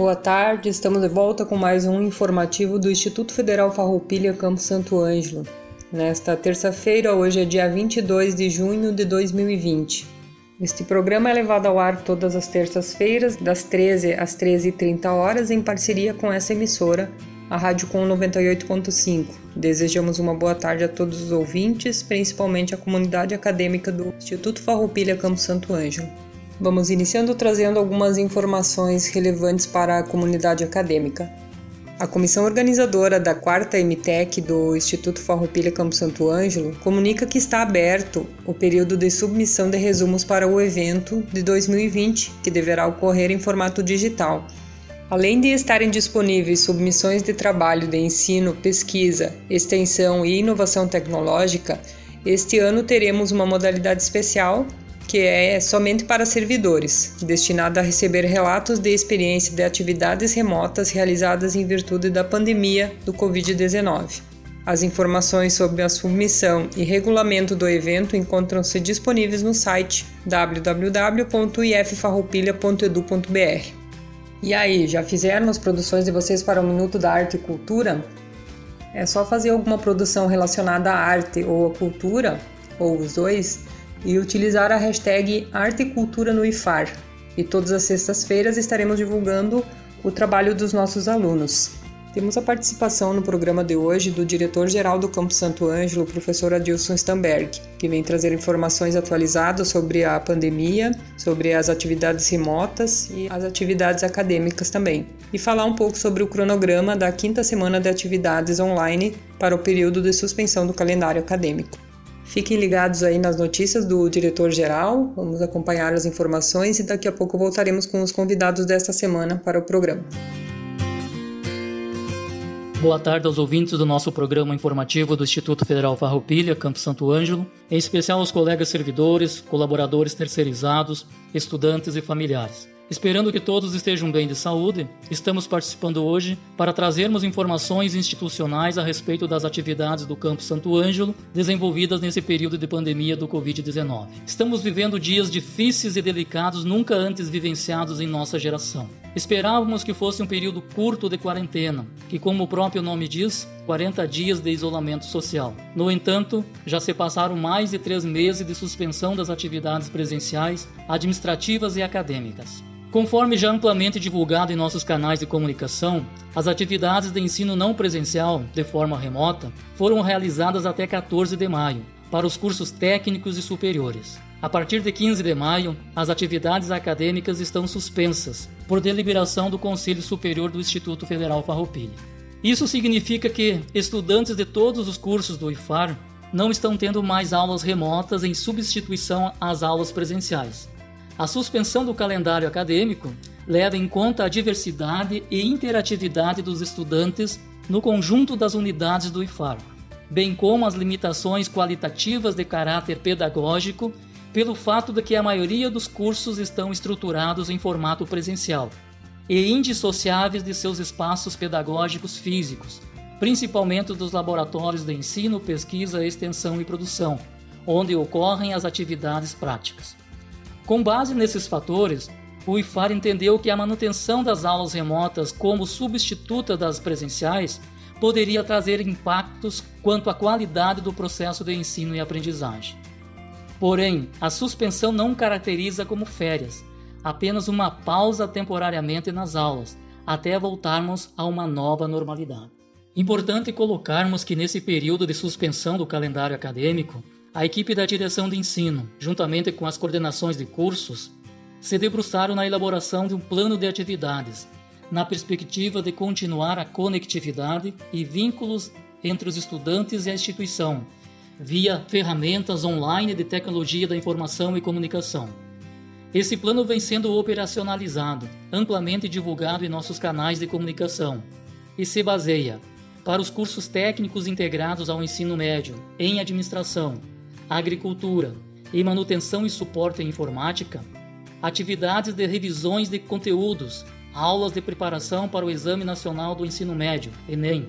Boa tarde, estamos de volta com mais um informativo do Instituto Federal Farroupilha Campo Santo Ângelo. Nesta terça-feira, hoje é dia 22 de junho de 2020. Este programa é levado ao ar todas as terças-feiras, das 13 às 13h30 horas, em parceria com essa emissora, a Rádio Com 98.5. Desejamos uma boa tarde a todos os ouvintes, principalmente a comunidade acadêmica do Instituto Farroupilha Campo Santo Ângelo. Vamos iniciando trazendo algumas informações relevantes para a comunidade acadêmica. A comissão organizadora da quarta MTEC do Instituto Farroupilha Campo Santo Ângelo comunica que está aberto o período de submissão de resumos para o evento de 2020, que deverá ocorrer em formato digital. Além de estarem disponíveis submissões de trabalho de ensino, pesquisa, extensão e inovação tecnológica, este ano teremos uma modalidade especial que é somente para servidores, destinada a receber relatos de experiência de atividades remotas realizadas em virtude da pandemia do Covid-19. As informações sobre a submissão e regulamento do evento encontram-se disponíveis no site www.iffarroupilha.edu.br. E aí, já fizeram as produções de vocês para o Minuto da Arte e Cultura? É só fazer alguma produção relacionada à arte ou à cultura, ou os dois, e utilizar a hashtag Arte e Cultura no IFAR. E todas as sextas-feiras estaremos divulgando o trabalho dos nossos alunos. Temos a participação no programa de hoje do diretor-geral do Campo Santo Ângelo, professor Adilson Stamberg, que vem trazer informações atualizadas sobre a pandemia, sobre as atividades remotas e as atividades acadêmicas também, e falar um pouco sobre o cronograma da quinta semana de atividades online para o período de suspensão do calendário acadêmico. Fiquem ligados aí nas notícias do diretor-geral, vamos acompanhar as informações e daqui a pouco voltaremos com os convidados desta semana para o programa. Boa tarde aos ouvintes do nosso programa informativo do Instituto Federal Farroupilha, Campo Santo Ângelo, em especial aos colegas servidores, colaboradores terceirizados, estudantes e familiares. Esperando que todos estejam bem de saúde, estamos participando hoje para trazermos informações institucionais a respeito das atividades do Campo Santo Ângelo desenvolvidas nesse período de pandemia do Covid-19. Estamos vivendo dias difíceis e delicados nunca antes vivenciados em nossa geração. Esperávamos que fosse um período curto de quarentena, que, como o próprio nome diz, 40 dias de isolamento social. No entanto, já se passaram mais de três meses de suspensão das atividades presenciais, administrativas e acadêmicas. Conforme já amplamente divulgado em nossos canais de comunicação, as atividades de ensino não presencial, de forma remota, foram realizadas até 14 de maio, para os cursos técnicos e superiores. A partir de 15 de maio, as atividades acadêmicas estão suspensas, por deliberação do Conselho Superior do Instituto Federal Farroupilha. Isso significa que estudantes de todos os cursos do IFAR não estão tendo mais aulas remotas em substituição às aulas presenciais. A suspensão do calendário acadêmico leva em conta a diversidade e interatividade dos estudantes no conjunto das unidades do IFAR, bem como as limitações qualitativas de caráter pedagógico pelo fato de que a maioria dos cursos estão estruturados em formato presencial e indissociáveis de seus espaços pedagógicos físicos, principalmente dos laboratórios de ensino, pesquisa, extensão e produção, onde ocorrem as atividades práticas. Com base nesses fatores, o IFAR entendeu que a manutenção das aulas remotas como substituta das presenciais poderia trazer impactos quanto à qualidade do processo de ensino e aprendizagem. Porém, a suspensão não caracteriza como férias, apenas uma pausa temporariamente nas aulas, até voltarmos a uma nova normalidade. Importante colocarmos que nesse período de suspensão do calendário acadêmico, a equipe da direção de ensino, juntamente com as coordenações de cursos, se debruçaram na elaboração de um plano de atividades, na perspectiva de continuar a conectividade e vínculos entre os estudantes e a instituição, via ferramentas online de tecnologia da informação e comunicação. Esse plano vem sendo operacionalizado, amplamente divulgado em nossos canais de comunicação e se baseia para os cursos técnicos integrados ao ensino médio em administração, agricultura e manutenção e suporte em informática, atividades de revisões de conteúdos, aulas de preparação para o Exame Nacional do Ensino Médio, ENEM,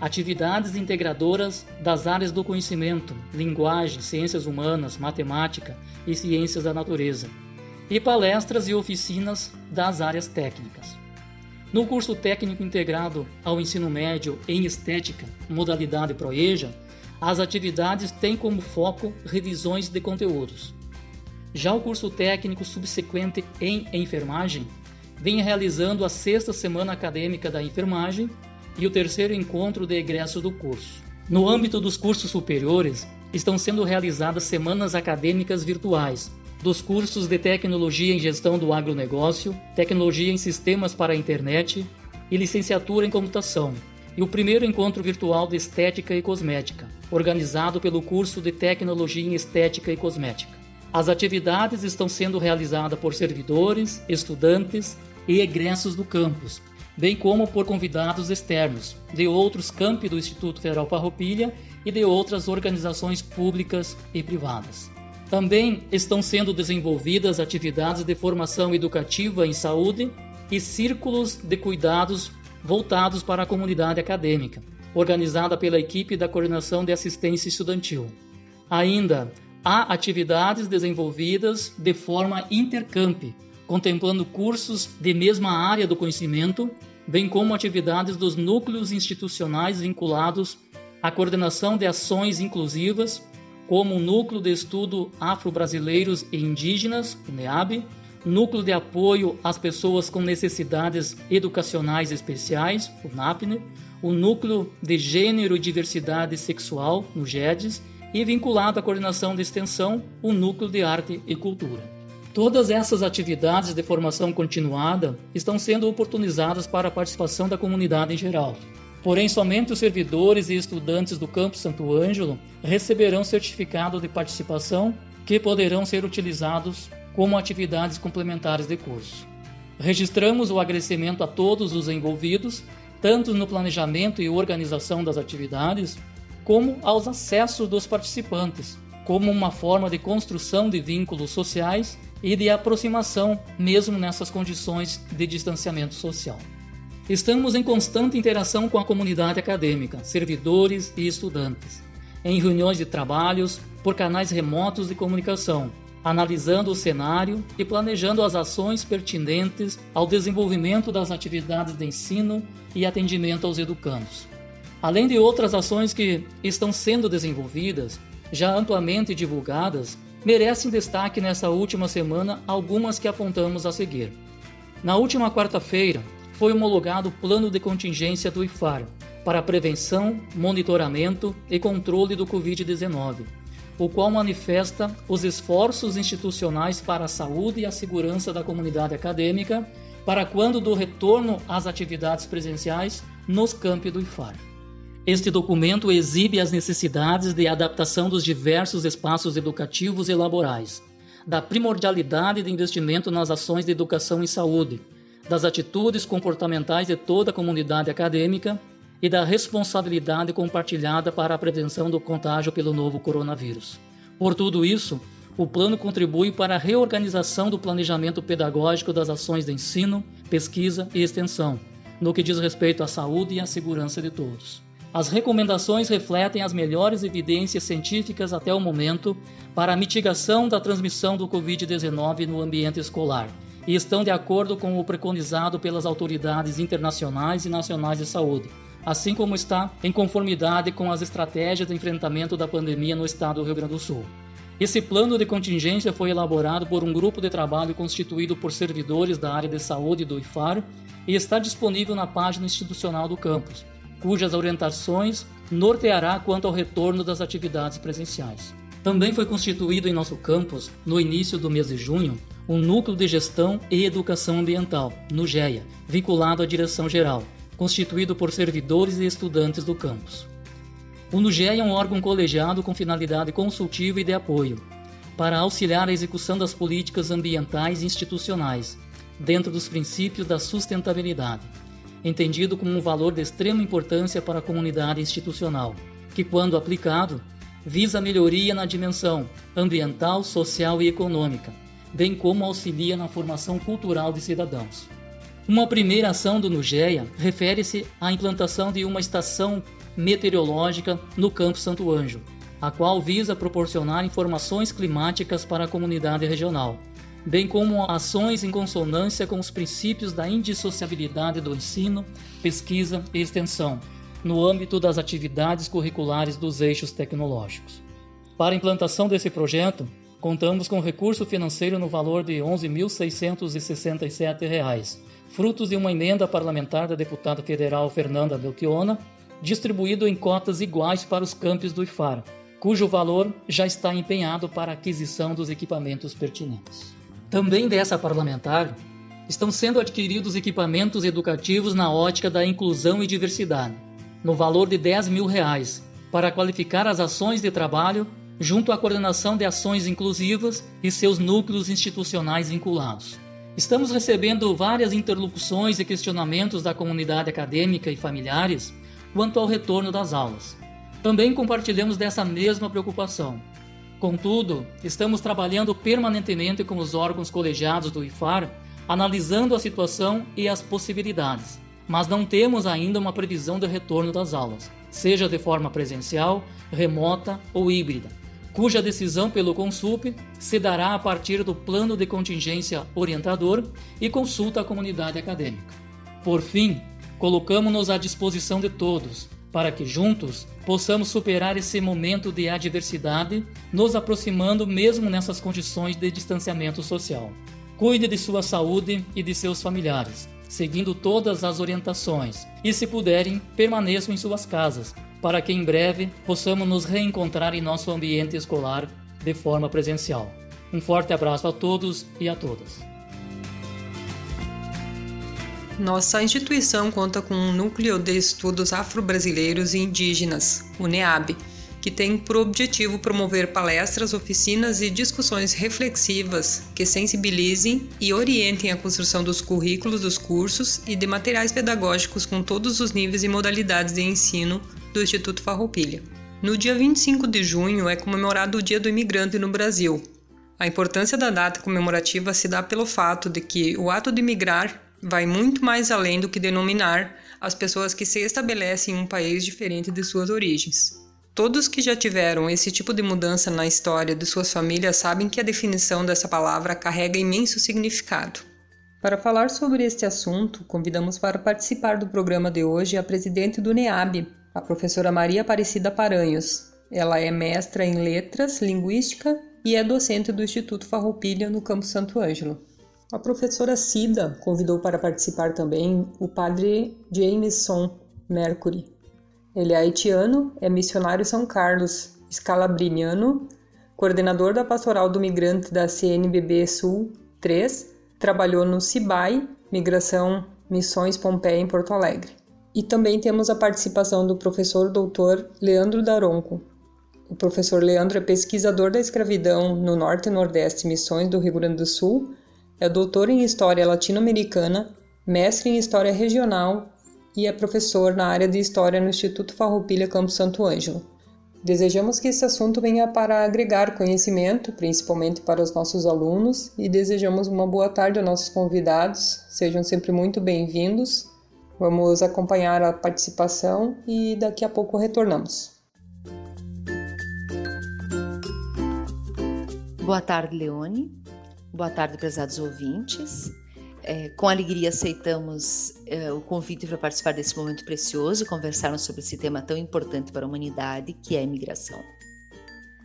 atividades integradoras das áreas do conhecimento, linguagem, ciências humanas, matemática e ciências da natureza, e palestras e oficinas das áreas técnicas. No curso técnico integrado ao ensino médio em estética, modalidade Proeja, as atividades têm como foco revisões de conteúdos. Já o curso técnico subsequente em enfermagem vem realizando a sexta semana acadêmica da enfermagem e o terceiro encontro de egresso do curso. No âmbito dos cursos superiores, estão sendo realizadas semanas acadêmicas virtuais, dos cursos de Tecnologia em Gestão do Agronegócio, Tecnologia em Sistemas para a Internet e Licenciatura em Computação, e o primeiro encontro virtual de Estética e Cosmética, organizado pelo curso de Tecnologia em Estética e Cosmética. As atividades estão sendo realizadas por servidores, estudantes e egressos do campus, bem como por convidados externos de outros campi do Instituto Federal Farroupilha e de outras organizações públicas e privadas. Também estão sendo desenvolvidas atividades de formação educativa em saúde e círculos de cuidados voltados para a comunidade acadêmica, organizada pela equipe da Coordenação de Assistência Estudantil. Ainda há atividades desenvolvidas de forma intercamp, contemplando cursos de mesma área do conhecimento, bem como atividades dos núcleos institucionais vinculados à coordenação de ações inclusivas como o Núcleo de Estudo Afro-Brasileiros e Indígenas, NEAB, Núcleo de Apoio às Pessoas com Necessidades Educacionais Especiais, o NAPNE, o Núcleo de Gênero e Diversidade Sexual, no GEDES, e vinculado à coordenação de extensão, o Núcleo de Arte e Cultura. Todas essas atividades de formação continuada estão sendo oportunizadas para a participação da comunidade em geral. Porém, somente os servidores e estudantes do Campo Santo Ângelo receberão certificado de participação que poderão ser utilizados como atividades complementares de curso. Registramos o agradecimento a todos os envolvidos, tanto no planejamento e organização das atividades, como aos acessos dos participantes, como uma forma de construção de vínculos sociais e de aproximação, mesmo nessas condições de distanciamento social. Estamos em constante interação com a comunidade acadêmica, servidores e estudantes, em reuniões de trabalhos, por canais remotos de comunicação, analisando o cenário e planejando as ações pertinentes ao desenvolvimento das atividades de ensino e atendimento aos educandos. Além de outras ações que estão sendo desenvolvidas, já amplamente divulgadas, merecem destaque nessa última semana algumas que apontamos a seguir. Na última quarta-feira, foi homologado o plano de contingência do IFAR para prevenção, monitoramento e controle do Covid-19, o qual manifesta os esforços institucionais para a saúde e a segurança da comunidade acadêmica para quando do retorno às atividades presenciais nos campi do IFAR. Este documento exibe as necessidades de adaptação dos diversos espaços educativos e laborais, da primordialidade de investimento nas ações de educação e saúde, das atitudes comportamentais de toda a comunidade acadêmica e da responsabilidade compartilhada para a prevenção do contágio pelo novo coronavírus. Por tudo isso, o plano contribui para a reorganização do planejamento pedagógico das ações de ensino, pesquisa e extensão, no que diz respeito à saúde e à segurança de todos. As recomendações refletem as melhores evidências científicas até o momento para a mitigação da transmissão do Covid-19 no ambiente escolar e estão de acordo com o preconizado pelas autoridades internacionais e nacionais de saúde, assim como está em conformidade com as estratégias de enfrentamento da pandemia no estado do Rio Grande do Sul. Esse plano de contingência foi elaborado por um grupo de trabalho constituído por servidores da área de saúde do IFAR e está disponível na página institucional do campus, cujas orientações norteará quanto ao retorno das atividades presenciais. Também foi constituído em nosso campus, no início do mês de junho, um Núcleo de Gestão e Educação Ambiental, no GEA, vinculado à Direção Geral, constituído por servidores e estudantes do campus. O NUGEA é um órgão colegiado com finalidade consultiva e de apoio. para auxiliar a execução das políticas ambientais e institucionais, dentro dos princípios da sustentabilidade, entendido como um valor de extrema importância para a comunidade institucional, que, quando aplicado, visa melhoria na dimensão ambiental, social e econômica, bem como auxilia na formação cultural de cidadãos. Uma primeira ação do NUGEA refere-se à implantação de uma estação meteorológica no Campo Santo Anjo, a qual visa proporcionar informações climáticas para a comunidade regional, bem como ações em consonância com os princípios da indissociabilidade do ensino, pesquisa e extensão, no âmbito das atividades curriculares dos eixos tecnológicos. Para a implantação desse projeto, contamos com recurso financeiro no valor de R$ 11.667, frutos de uma emenda parlamentar da deputada federal Fernanda Belchiona, distribuído em cotas iguais para os campos do IFAR, cujo valor já está empenhado para a aquisição dos equipamentos pertinentes. Também dessa parlamentar, estão sendo adquiridos equipamentos educativos na ótica da inclusão e diversidade, no valor de 10 mil reais, para qualificar as ações de trabalho junto à coordenação de ações inclusivas e seus núcleos institucionais vinculados. Estamos recebendo várias interlocuções e questionamentos da comunidade acadêmica e familiares quanto ao retorno das aulas. Também compartilhamos dessa mesma preocupação. Contudo, estamos trabalhando permanentemente com os órgãos colegiados do IFAR, analisando a situação e as possibilidades, mas não temos ainda uma previsão de retorno das aulas, seja de forma presencial, remota ou híbrida cuja decisão pelo Consup se dará a partir do plano de contingência orientador e consulta à comunidade acadêmica. Por fim, colocamos-nos à disposição de todos para que juntos possamos superar esse momento de adversidade, nos aproximando mesmo nessas condições de distanciamento social. Cuide de sua saúde e de seus familiares, seguindo todas as orientações, e se puderem, permaneçam em suas casas, para que em breve possamos nos reencontrar em nosso ambiente escolar de forma presencial. Um forte abraço a todos e a todas. Nossa instituição conta com um núcleo de estudos afro-brasileiros e indígenas, o NEAB, que tem por objetivo promover palestras, oficinas e discussões reflexivas que sensibilizem e orientem a construção dos currículos dos cursos e de materiais pedagógicos com todos os níveis e modalidades de ensino do Instituto Farroupilha. No dia 25 de junho é comemorado o Dia do Imigrante no Brasil. A importância da data comemorativa se dá pelo fato de que o ato de migrar vai muito mais além do que denominar as pessoas que se estabelecem em um país diferente de suas origens. Todos que já tiveram esse tipo de mudança na história de suas famílias sabem que a definição dessa palavra carrega imenso significado. Para falar sobre este assunto, convidamos para participar do programa de hoje a presidente do NEAB, a professora Maria Aparecida Paranhos. Ela é mestra em Letras, Linguística e é docente do Instituto Farroupilha no Campo Santo Ângelo. A professora Cida convidou para participar também o padre Jameson Mercury. Ele é haitiano, é missionário São Carlos, escalabriniano, coordenador da Pastoral do Migrante da CNBB Sul 3, trabalhou no CIBAI, Migração Missões Pompeia em Porto Alegre. E também temos a participação do professor doutor Leandro Daronco. O professor Leandro é pesquisador da escravidão no Norte e Nordeste Missões do Rio Grande do Sul, é doutor em História Latino-Americana, mestre em História Regional e é professor na área de História no Instituto Farroupilha Campo Santo Ângelo. Desejamos que esse assunto venha para agregar conhecimento, principalmente para os nossos alunos, e desejamos uma boa tarde aos nossos convidados. Sejam sempre muito bem-vindos Vamos acompanhar a participação e daqui a pouco retornamos. Boa tarde, Leone. Boa tarde, prezados ouvintes. É, com alegria aceitamos é, o convite para participar desse momento precioso e conversarmos sobre esse tema tão importante para a humanidade, que é a imigração.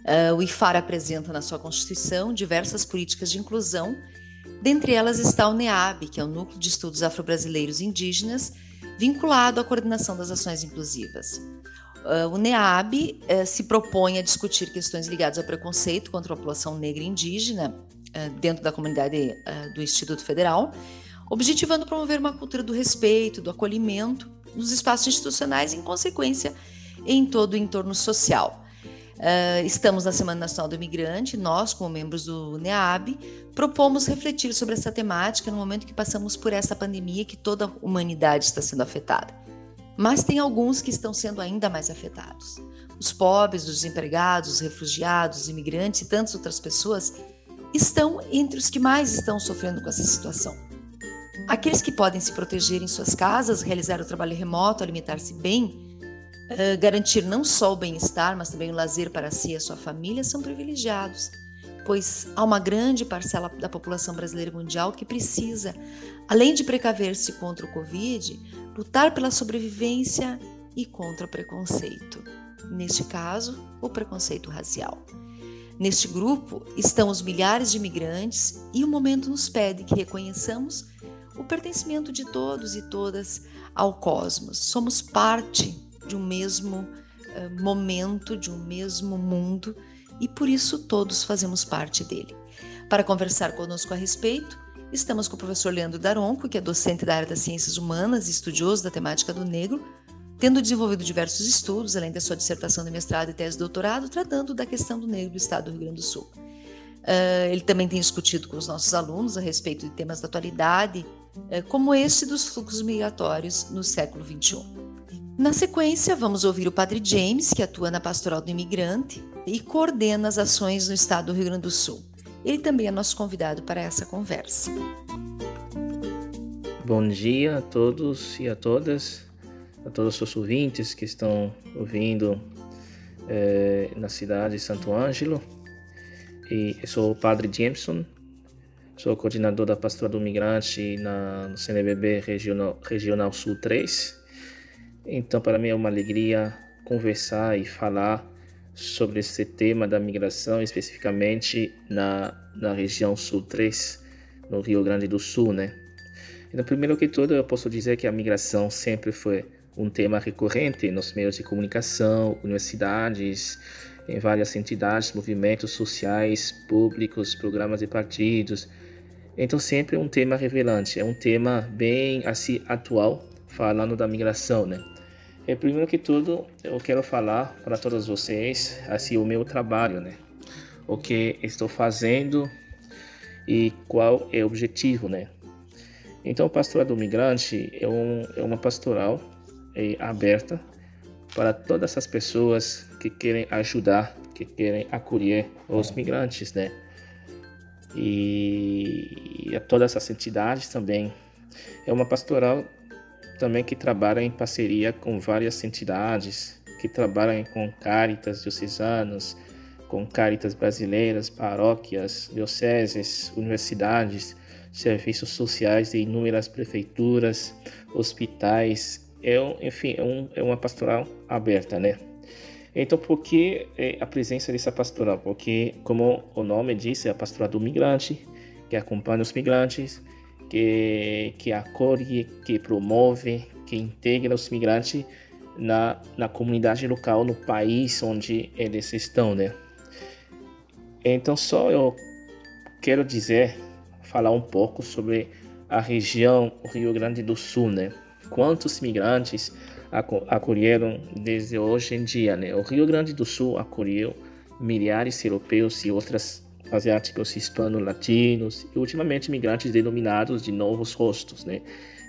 É, o IFAR apresenta na sua Constituição diversas políticas de inclusão Dentre elas está o NEAB, que é o Núcleo de Estudos Afro-Brasileiros Indígenas, vinculado à coordenação das ações inclusivas. Uh, o NEAB uh, se propõe a discutir questões ligadas ao preconceito contra a população negra e indígena dentro da comunidade do Instituto Federal, objetivando promover uma cultura do respeito, do acolhimento nos espaços institucionais e, em consequência, em todo o entorno social. Uh, estamos na Semana Nacional do Imigrante. Nós, como membros do NEAB, propomos refletir sobre essa temática no momento que passamos por essa pandemia que toda a humanidade está sendo afetada. Mas tem alguns que estão sendo ainda mais afetados. Os pobres, os desempregados, os refugiados, os imigrantes e tantas outras pessoas estão entre os que mais estão sofrendo com essa situação. Aqueles que podem se proteger em suas casas, realizar o trabalho remoto, alimentar-se bem, garantir não só o bem-estar, mas também o lazer para si e a sua família, são privilegiados, pois há uma grande parcela da população brasileira mundial que precisa, além de precaver-se contra o Covid, lutar pela sobrevivência e contra o preconceito. Neste caso, o preconceito racial. Neste grupo estão os milhares de imigrantes e o momento nos pede que reconheçamos o pertencimento de todos e todas ao cosmos. Somos parte de um mesmo uh, momento, de um mesmo mundo e por isso todos fazemos parte dele. Para conversar conosco a respeito, estamos com o professor Leandro Daronco, que é docente da área das ciências humanas e estudioso da temática do negro, tendo desenvolvido diversos estudos, além da sua dissertação de mestrado e tese de doutorado, tratando da questão do negro do estado do Rio Grande do Sul. Uh, ele também tem discutido com os nossos alunos a respeito de temas da atualidade, uh, como este dos fluxos migratórios no século XXI. Na sequência, vamos ouvir o Padre James, que atua na Pastoral do Imigrante e coordena as ações no estado do Rio Grande do Sul. Ele também é nosso convidado para essa conversa. Bom dia a todos e a todas, a todos os ouvintes que estão ouvindo eh, na cidade de Santo Ângelo. E eu sou o Padre Jameson, sou coordenador da Pastoral do Migrante na, CNBB Regional, Regional Sul 3 então, para mim é uma alegria conversar e falar sobre esse tema da migração, especificamente na, na região sul 3, no Rio Grande do Sul, né? Então, primeiro que tudo, eu posso dizer que a migração sempre foi um tema recorrente nos meios de comunicação, universidades, em várias entidades, movimentos sociais, públicos, programas de partidos. Então, sempre um tema revelante, é um tema bem assim atual, falando da migração, né? É, primeiro que tudo, eu quero falar para todos vocês assim o meu trabalho, né? O que estou fazendo e qual é o objetivo, né? Então, o pastorado do migrante é, um, é uma pastoral é, aberta para todas as pessoas que querem ajudar, que querem acolher os migrantes, né? E, e a todas as entidades também. É uma pastoral também que trabalha em parceria com várias entidades, que trabalham com caritas diocesanas, com caritas brasileiras, paróquias, dioceses, universidades, serviços sociais de inúmeras prefeituras, hospitais, é enfim, é, um, é uma pastoral aberta, né? Então, por que é, a presença dessa pastoral? Porque, como o nome diz, é a pastoral do migrante, que acompanha os migrantes, que, que acolhe, que promove, que integra os migrantes na, na comunidade local, no país onde eles estão, né? Então, só eu quero dizer, falar um pouco sobre a região Rio Grande do Sul, né? Quantos migrantes acolheram desde hoje em dia, né? O Rio Grande do Sul acolheu milhares de europeus e outras asiáticos hispano-latinos e ultimamente migrantes denominados de novos rostos, né?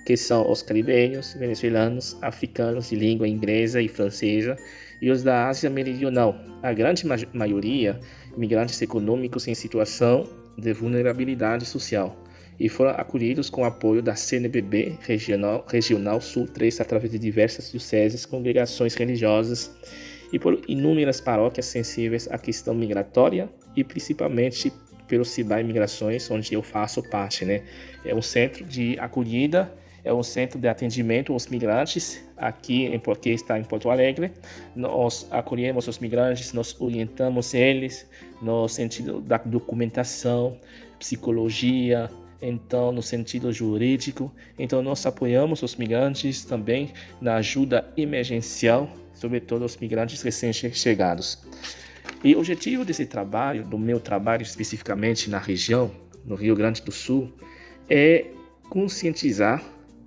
que são os caribenhos, venezuelanos, africanos de língua inglesa e francesa e os da Ásia Meridional. A grande ma maioria migrantes econômicos em situação de vulnerabilidade social e foram acolhidos com apoio da CNBB Regional, Regional Sul 3 através de diversas dioceses, congregações religiosas e por inúmeras paróquias sensíveis à questão migratória e principalmente pelo Cibai Migrações, onde eu faço parte, né? É um centro de acolhida, é um centro de atendimento aos migrantes aqui em porque está em Porto Alegre. Nós acolhemos os migrantes, nós orientamos eles no sentido da documentação, psicologia, então no sentido jurídico. Então nós apoiamos os migrantes também na ajuda emergencial, sobretudo os migrantes recém-chegados. E o objetivo desse trabalho, do meu trabalho especificamente na região, no Rio Grande do Sul, é conscientizar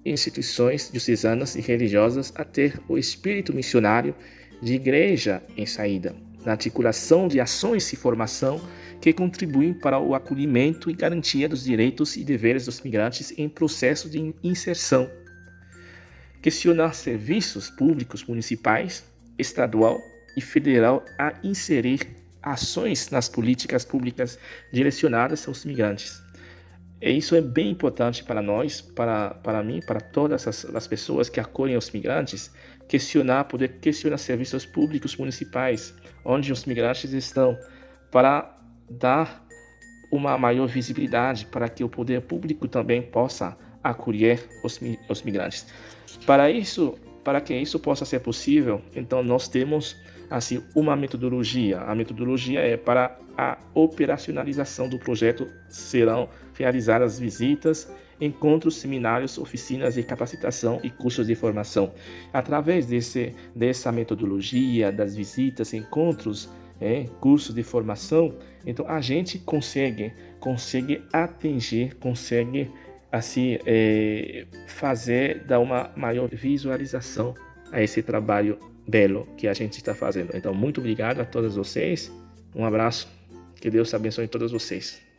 instituições diocesanas e religiosas a ter o espírito missionário de igreja em saída, na articulação de ações de formação que contribuem para o acolhimento e garantia dos direitos e deveres dos migrantes em processo de inserção. Questionar serviços públicos municipais, estadual e federal a inserir ações nas políticas públicas direcionadas aos migrantes. E isso é bem importante para nós, para, para mim, para todas as, as pessoas que acolhem os migrantes, questionar, poder questionar serviços públicos municipais, onde os migrantes estão, para dar uma maior visibilidade, para que o poder público também possa acolher os, os migrantes. Para isso, para que isso possa ser possível, então nós temos assim uma metodologia. A metodologia é para a operacionalização do projeto serão realizadas visitas, encontros, seminários, oficinas de capacitação e cursos de formação. Através desse, dessa metodologia, das visitas, encontros, é, cursos de formação, então a gente consegue, consegue atingir, consegue assim é, fazer dar uma maior visualização a esse trabalho belo que a gente está fazendo. Então, muito obrigado a todos vocês. Um abraço. Que Deus abençoe todos vocês.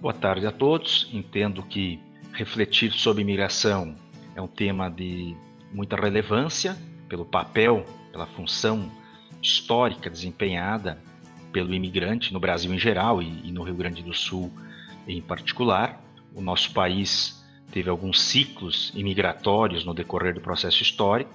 Boa tarde a todos. Entendo que refletir sobre imigração é um tema de muita relevância pelo papel, pela função histórica desempenhada pelo imigrante no Brasil em geral e, e no Rio Grande do Sul em particular. O nosso país teve alguns ciclos imigratórios no decorrer do processo histórico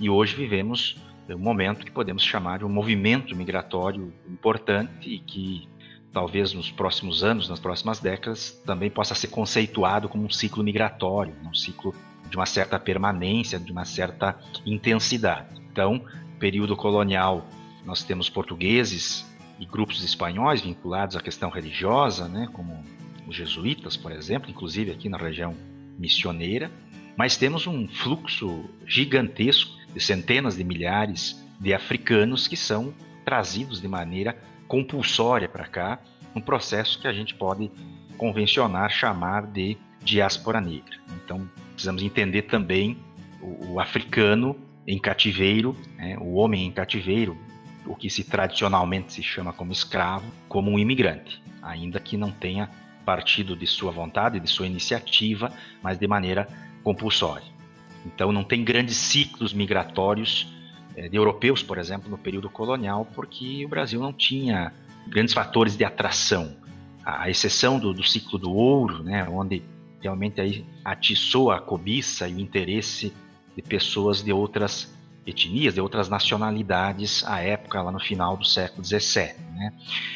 e hoje vivemos um momento que podemos chamar de um movimento migratório importante e que talvez nos próximos anos, nas próximas décadas, também possa ser conceituado como um ciclo migratório, um ciclo de uma certa permanência, de uma certa intensidade. Então, período colonial, nós temos portugueses e grupos espanhóis vinculados à questão religiosa, né, como os jesuítas, por exemplo, inclusive aqui na região missioneira, mas temos um fluxo gigantesco de centenas de milhares de africanos que são trazidos de maneira compulsória para cá, um processo que a gente pode convencionar chamar de diáspora negra. Então, precisamos entender também o, o africano em cativeiro, né, o homem em cativeiro, o que se tradicionalmente se chama como escravo, como um imigrante, ainda que não tenha partido de sua vontade, de sua iniciativa, mas de maneira compulsória. Então, não tem grandes ciclos migratórios de europeus, por exemplo, no período colonial, porque o Brasil não tinha grandes fatores de atração, à exceção do, do ciclo do ouro, né, onde realmente aí atiçou a cobiça e o interesse de pessoas de outras etnias, de outras nacionalidades à época, lá no final do século XVII. Né?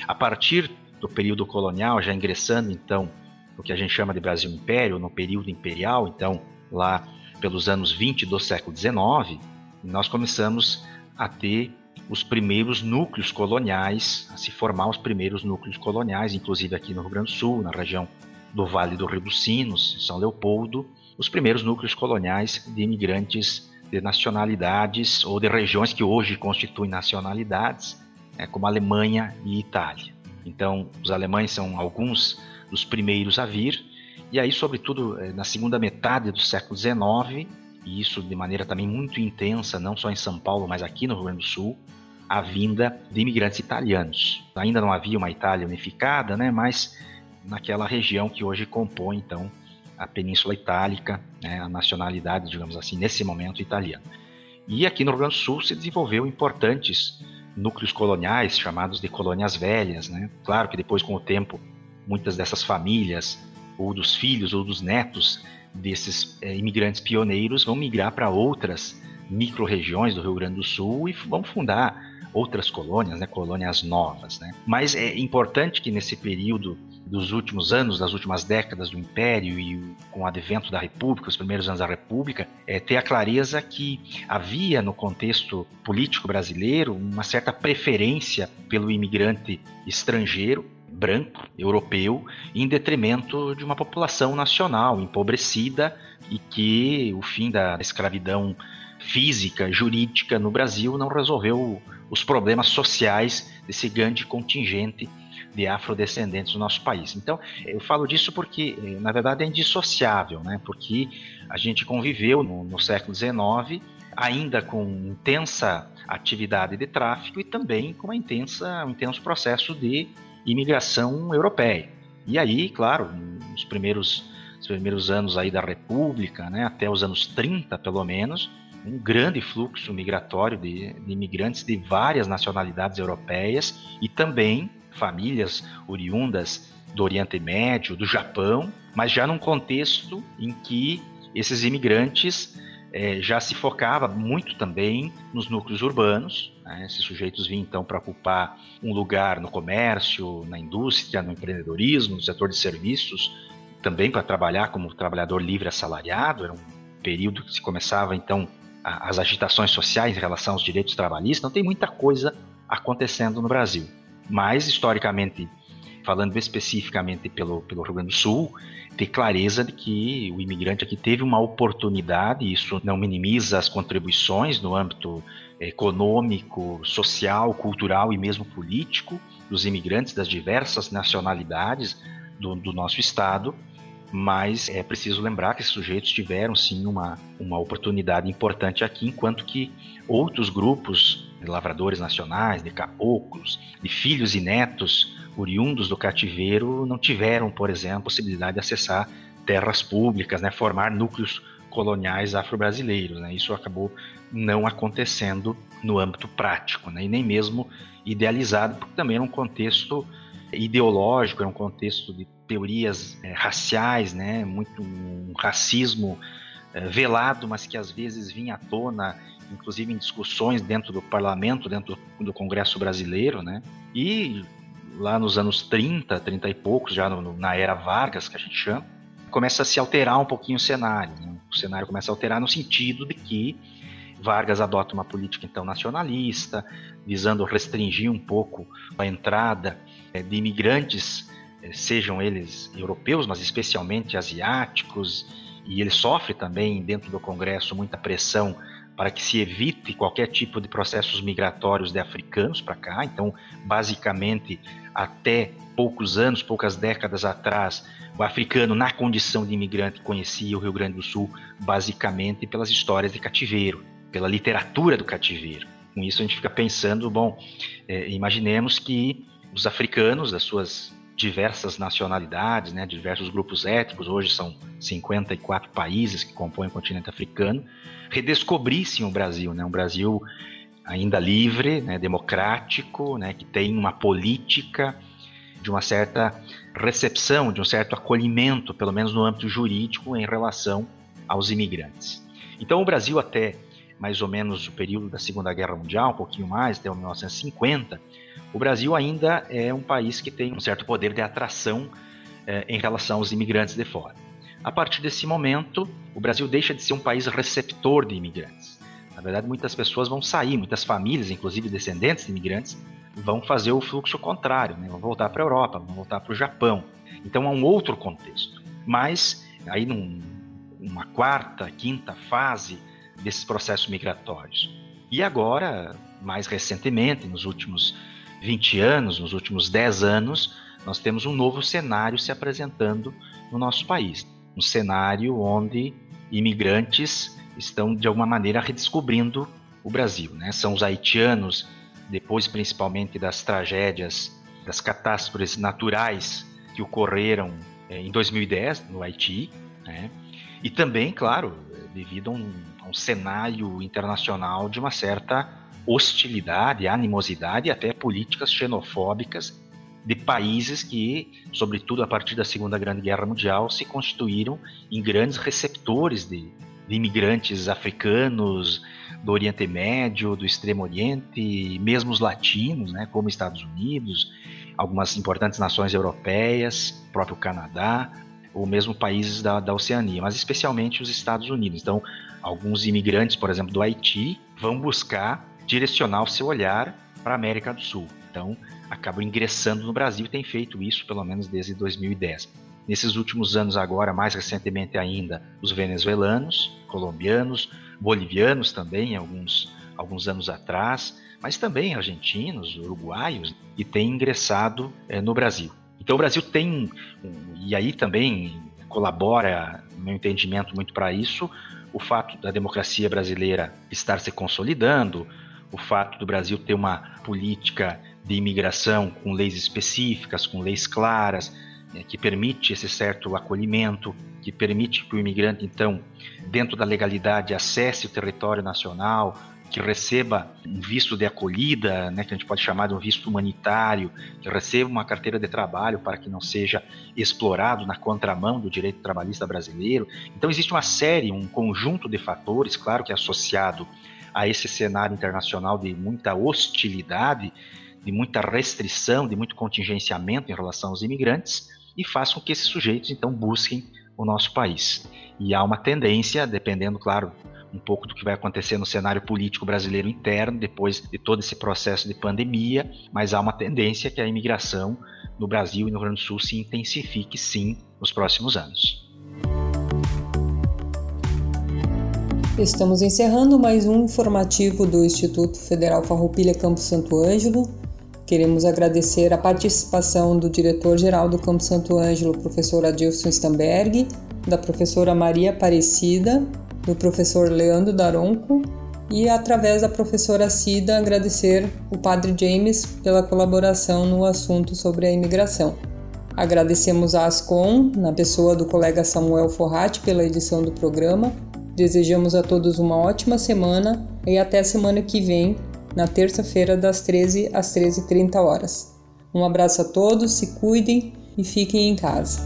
A partir do período colonial, já ingressando então no que a gente chama de Brasil Império, no período imperial, então lá pelos anos 20 do século XIX, nós começamos a ter os primeiros núcleos coloniais, a se formar os primeiros núcleos coloniais, inclusive aqui no Rio Grande do Sul, na região do Vale do Rio dos Sinos, São Leopoldo, os primeiros núcleos coloniais de imigrantes de nacionalidades ou de regiões que hoje constituem nacionalidades, né, como Alemanha e Itália. Então, os alemães são alguns dos primeiros a vir, e aí, sobretudo, eh, na segunda metade do século XIX, e isso de maneira também muito intensa, não só em São Paulo, mas aqui no Rio Grande do Sul, a vinda de imigrantes italianos. Ainda não havia uma Itália unificada, né, mas naquela região que hoje compõe, então, a Península Itálica, né, a nacionalidade, digamos assim, nesse momento italiana. E aqui no Rio Grande do Sul se desenvolveu importantes núcleos coloniais, chamados de colônias velhas. Né? Claro que depois, com o tempo, muitas dessas famílias, ou dos filhos ou dos netos desses é, imigrantes pioneiros vão migrar para outras micro-regiões do Rio Grande do Sul e vão fundar outras colônias, né, colônias novas. Né? Mas é importante que nesse período dos últimos anos, das últimas décadas do Império e com o advento da República, os primeiros anos da República, é ter a clareza que havia no contexto político brasileiro uma certa preferência pelo imigrante estrangeiro, branco, europeu, em detrimento de uma população nacional empobrecida e que o fim da escravidão física, jurídica no Brasil não resolveu os problemas sociais desse grande contingente de afrodescendentes no nosso país. Então, eu falo disso porque, na verdade, é indissociável, né? porque a gente conviveu no, no século XIX ainda com intensa atividade de tráfico e também com uma intensa, um intenso processo de imigração europeia. E aí, claro, nos primeiros, nos primeiros anos aí da República, né, até os anos 30 pelo menos, um grande fluxo migratório de, de imigrantes de várias nacionalidades europeias e também famílias oriundas do Oriente Médio, do Japão, mas já num contexto em que esses imigrantes é, já se focava muito também nos núcleos urbanos. Né? Esses sujeitos vinham então para ocupar um lugar no comércio, na indústria, no empreendedorismo, no setor de serviços, também para trabalhar como trabalhador livre assalariado. Era um período que se começava então a, as agitações sociais em relação aos direitos trabalhistas. Não tem muita coisa acontecendo no Brasil, mas historicamente falando especificamente pelo, pelo Rio Grande do Sul, ter clareza de que o imigrante aqui teve uma oportunidade, isso não minimiza as contribuições no âmbito econômico, social, cultural e mesmo político dos imigrantes das diversas nacionalidades do, do nosso estado, mas é preciso lembrar que esses sujeitos tiveram sim uma, uma oportunidade importante aqui, enquanto que outros grupos de lavradores nacionais, de caboclos, de filhos e netos oriundos do cativeiro não tiveram, por exemplo, possibilidade de acessar terras públicas, né, formar núcleos coloniais afro-brasileiros. Né? Isso acabou não acontecendo no âmbito prático, né? e nem mesmo idealizado, porque também era um contexto ideológico, era um contexto de teorias é, raciais, né? muito um racismo é, velado, mas que às vezes vinha à tona, inclusive em discussões dentro do parlamento, dentro do Congresso brasileiro, né? E lá nos anos 30, 30 e poucos, já no, na era Vargas, que a gente chama, começa a se alterar um pouquinho o cenário. Né? O cenário começa a alterar no sentido de que Vargas adota uma política então nacionalista, visando restringir um pouco a entrada é, de imigrantes, é, sejam eles europeus, mas especialmente asiáticos, e ele sofre também dentro do Congresso muita pressão para que se evite qualquer tipo de processos migratórios de africanos para cá. Então, basicamente, até poucos anos, poucas décadas atrás, o africano, na condição de imigrante, conhecia o Rio Grande do Sul basicamente pelas histórias de cativeiro, pela literatura do cativeiro. Com isso, a gente fica pensando: bom, é, imaginemos que os africanos, das suas diversas nacionalidades, né, diversos grupos étnicos, hoje são 54 países que compõem o continente africano, redescobrissem o Brasil, né, um Brasil ainda livre, né, democrático, né, que tem uma política de uma certa recepção, de um certo acolhimento, pelo menos no âmbito jurídico, em relação aos imigrantes. Então, o Brasil, até mais ou menos o período da Segunda Guerra Mundial, um pouquinho mais, até 1950, o Brasil ainda é um país que tem um certo poder de atração eh, em relação aos imigrantes de fora. A partir desse momento, o Brasil deixa de ser um país receptor de imigrantes. Na verdade, muitas pessoas vão sair, muitas famílias, inclusive descendentes de imigrantes, vão fazer o fluxo contrário, né? vão voltar para a Europa, vão voltar para o Japão. Então é um outro contexto. Mas aí num, numa quarta, quinta fase desses processos migratórios. E agora, mais recentemente, nos últimos 20 anos, nos últimos 10 anos, nós temos um novo cenário se apresentando no nosso país. Um cenário onde imigrantes estão, de alguma maneira, redescobrindo o Brasil. Né? São os haitianos, depois principalmente das tragédias, das catástrofes naturais que ocorreram é, em 2010 no Haiti, né? e também, claro, devido a um, a um cenário internacional de uma certa hostilidade, animosidade e até políticas xenofóbicas de países que, sobretudo a partir da Segunda Grande Guerra Mundial, se constituíram em grandes receptores de, de imigrantes africanos, do Oriente Médio, do Extremo Oriente, mesmo os latinos, né, como Estados Unidos, algumas importantes nações europeias, próprio Canadá, ou mesmo países da, da Oceania, mas especialmente os Estados Unidos. Então, alguns imigrantes, por exemplo, do Haiti, vão buscar direcionar o seu olhar para a América do Sul. Então, acabam ingressando no Brasil e tem feito isso pelo menos desde 2010. Nesses últimos anos agora, mais recentemente ainda, os venezuelanos, colombianos, bolivianos também, alguns, alguns anos atrás, mas também argentinos, uruguaios, que têm ingressado é, no Brasil. Então o Brasil tem, e aí também colabora, no meu entendimento, muito para isso, o fato da democracia brasileira estar se consolidando, o fato do Brasil ter uma política de imigração com leis específicas, com leis claras, né, que permite esse certo acolhimento, que permite que o imigrante, então, dentro da legalidade, acesse o território nacional, que receba um visto de acolhida, né, que a gente pode chamar de um visto humanitário, que receba uma carteira de trabalho para que não seja explorado na contramão do direito trabalhista brasileiro. Então existe uma série, um conjunto de fatores, claro que é associado a esse cenário internacional de muita hostilidade, de muita restrição, de muito contingenciamento em relação aos imigrantes, e faz com que esses sujeitos então busquem o nosso país. E há uma tendência, dependendo, claro, um pouco do que vai acontecer no cenário político brasileiro interno, depois de todo esse processo de pandemia, mas há uma tendência que a imigração no Brasil e no Rio Grande do Sul se intensifique sim nos próximos anos. Estamos encerrando mais um informativo do Instituto Federal Farroupilha Campo Santo Ângelo. Queremos agradecer a participação do diretor-geral do Campo Santo Ângelo, professor Adilson Stamberg, da professora Maria Aparecida, do professor Leandro Daronco e, através da professora Cida, agradecer o padre James pela colaboração no assunto sobre a imigração. Agradecemos a Ascom, na pessoa do colega Samuel Forratti, pela edição do programa Desejamos a todos uma ótima semana e até semana que vem, na terça-feira, das 13 às 13h30 horas. Um abraço a todos, se cuidem e fiquem em casa.